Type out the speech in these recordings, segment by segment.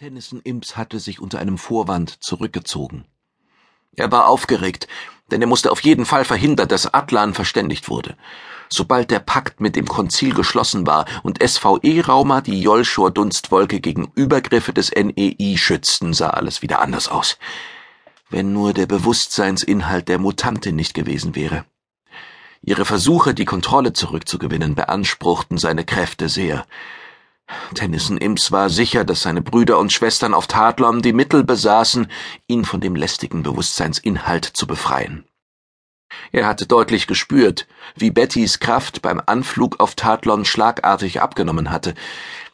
Tennyson Imps hatte sich unter einem Vorwand zurückgezogen. Er war aufgeregt, denn er musste auf jeden Fall verhindern, dass Atlan verständigt wurde. Sobald der Pakt mit dem Konzil geschlossen war und SVE-Rauma die Jolschor-Dunstwolke gegen Übergriffe des NEI schützten, sah alles wieder anders aus. Wenn nur der Bewusstseinsinhalt der Mutantin nicht gewesen wäre. Ihre Versuche, die Kontrolle zurückzugewinnen, beanspruchten seine Kräfte sehr. Tennyson Imps war sicher, dass seine Brüder und Schwestern auf Tatlon die Mittel besaßen, ihn von dem lästigen Bewusstseinsinhalt zu befreien. Er hatte deutlich gespürt, wie Bettys Kraft beim Anflug auf Tatlon schlagartig abgenommen hatte.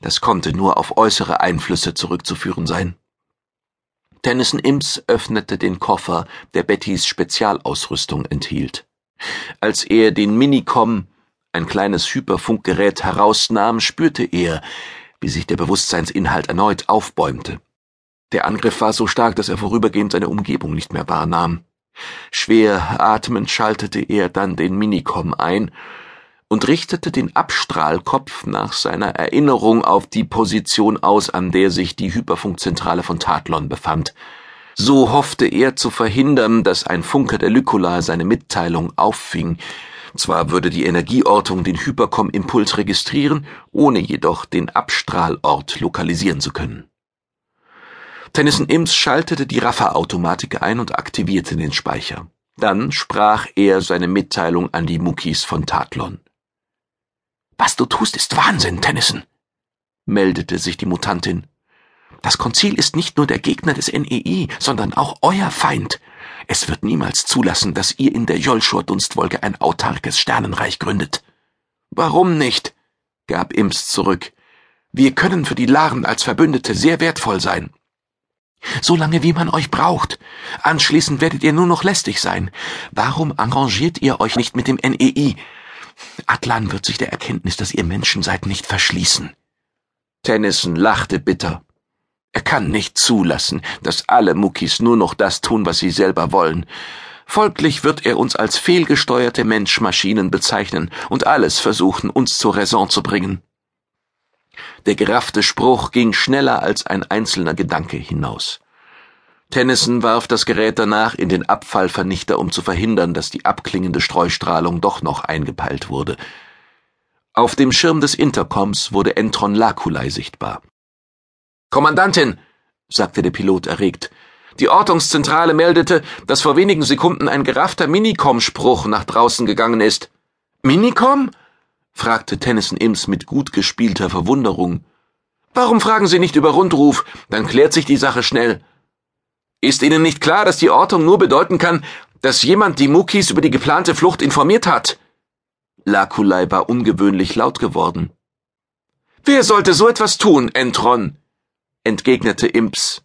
Das konnte nur auf äußere Einflüsse zurückzuführen sein. Tennyson Imps öffnete den Koffer, der Bettys Spezialausrüstung enthielt. Als er den Minicom ein kleines Hyperfunkgerät herausnahm, spürte er, wie sich der Bewusstseinsinhalt erneut aufbäumte. Der Angriff war so stark, dass er vorübergehend seine Umgebung nicht mehr wahrnahm. Schwer atmend schaltete er dann den Minicom ein und richtete den Abstrahlkopf nach seiner Erinnerung auf die Position aus, an der sich die Hyperfunkzentrale von Tatlon befand. So hoffte er zu verhindern, dass ein Funke der Lykola seine Mitteilung auffing, zwar würde die Energieortung den Hypercom-Impuls registrieren, ohne jedoch den Abstrahlort lokalisieren zu können. Tennyson Imms schaltete die Raffa-Automatik ein und aktivierte den Speicher. Dann sprach er seine Mitteilung an die Muckis von Tatlon. Was du tust, ist Wahnsinn, Tennyson, meldete sich die Mutantin. Das Konzil ist nicht nur der Gegner des NEI, sondern auch euer Feind. Es wird niemals zulassen, dass ihr in der Jolschor-Dunstwolke ein autarkes Sternenreich gründet. Warum nicht? gab Imps zurück. Wir können für die Laren als Verbündete sehr wertvoll sein. Solange wie man euch braucht. Anschließend werdet ihr nur noch lästig sein. Warum arrangiert ihr euch nicht mit dem NEI? Atlan wird sich der Erkenntnis, dass ihr Menschen seid, nicht verschließen. Tennyson lachte bitter. Er kann nicht zulassen, dass alle Muckis nur noch das tun, was sie selber wollen. Folglich wird er uns als fehlgesteuerte Menschmaschinen bezeichnen und alles versuchen, uns zur Raison zu bringen. Der geraffte Spruch ging schneller als ein einzelner Gedanke hinaus. Tennyson warf das Gerät danach in den Abfallvernichter, um zu verhindern, dass die abklingende Streustrahlung doch noch eingepeilt wurde. Auf dem Schirm des Intercoms wurde Entron Lakulei sichtbar. Kommandantin, sagte der Pilot erregt, die Ortungszentrale meldete, dass vor wenigen Sekunden ein geraffter Minicom-Spruch nach draußen gegangen ist. Minicom? fragte Tennyson Imms mit gut gespielter Verwunderung. Warum fragen Sie nicht über Rundruf? Dann klärt sich die Sache schnell. Ist Ihnen nicht klar, dass die Ortung nur bedeuten kann, dass jemand die Mukis über die geplante Flucht informiert hat? Lakulei war ungewöhnlich laut geworden. Wer sollte so etwas tun, Entron? Entgegnete Imps.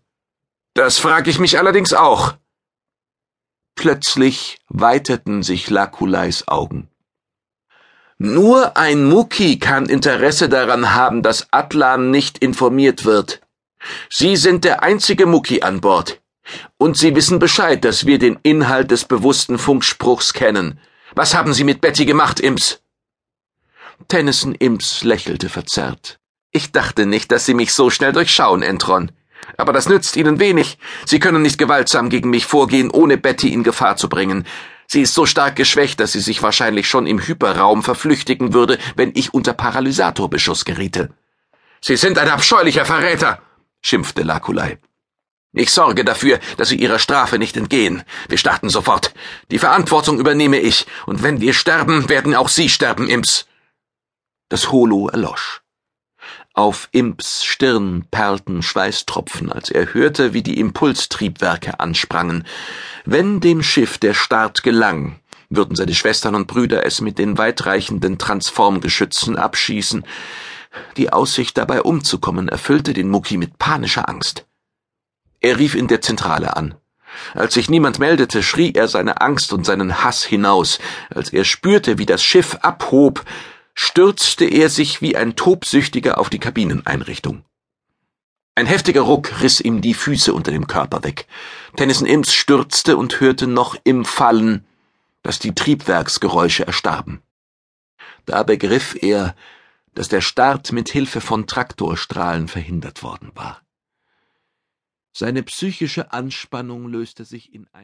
Das frag ich mich allerdings auch. Plötzlich weiteten sich Lakuleis Augen. Nur ein Muki kann Interesse daran haben, dass Atlan nicht informiert wird. Sie sind der einzige Muki an Bord. Und Sie wissen Bescheid, dass wir den Inhalt des bewussten Funkspruchs kennen. Was haben Sie mit Betty gemacht, Imps? Tennyson Imps lächelte verzerrt. Ich dachte nicht, dass Sie mich so schnell durchschauen, Entron. Aber das nützt Ihnen wenig. Sie können nicht gewaltsam gegen mich vorgehen, ohne Betty in Gefahr zu bringen. Sie ist so stark geschwächt, dass sie sich wahrscheinlich schon im Hyperraum verflüchtigen würde, wenn ich unter Paralysatorbeschuss geriete. Sie sind ein abscheulicher Verräter, schimpfte Lakulei. Ich sorge dafür, dass Sie Ihrer Strafe nicht entgehen. Wir starten sofort. Die Verantwortung übernehme ich, und wenn wir sterben, werden auch Sie sterben, Imps. Das Holo erlosch. Auf Imps Stirn perlten Schweißtropfen, als er hörte, wie die Impulstriebwerke ansprangen. Wenn dem Schiff der Start gelang, würden seine Schwestern und Brüder es mit den weitreichenden Transformgeschützen abschießen. Die Aussicht dabei umzukommen erfüllte den Mucki mit panischer Angst. Er rief in der Zentrale an. Als sich niemand meldete, schrie er seine Angst und seinen Hass hinaus, als er spürte, wie das Schiff abhob, stürzte er sich wie ein Tobsüchtiger auf die Kabineneinrichtung. Ein heftiger Ruck riss ihm die Füße unter dem Körper weg. Tennyson Imms stürzte und hörte noch im Fallen, dass die Triebwerksgeräusche erstarben. Da begriff er, dass der Start mit Hilfe von Traktorstrahlen verhindert worden war. Seine psychische Anspannung löste sich in ein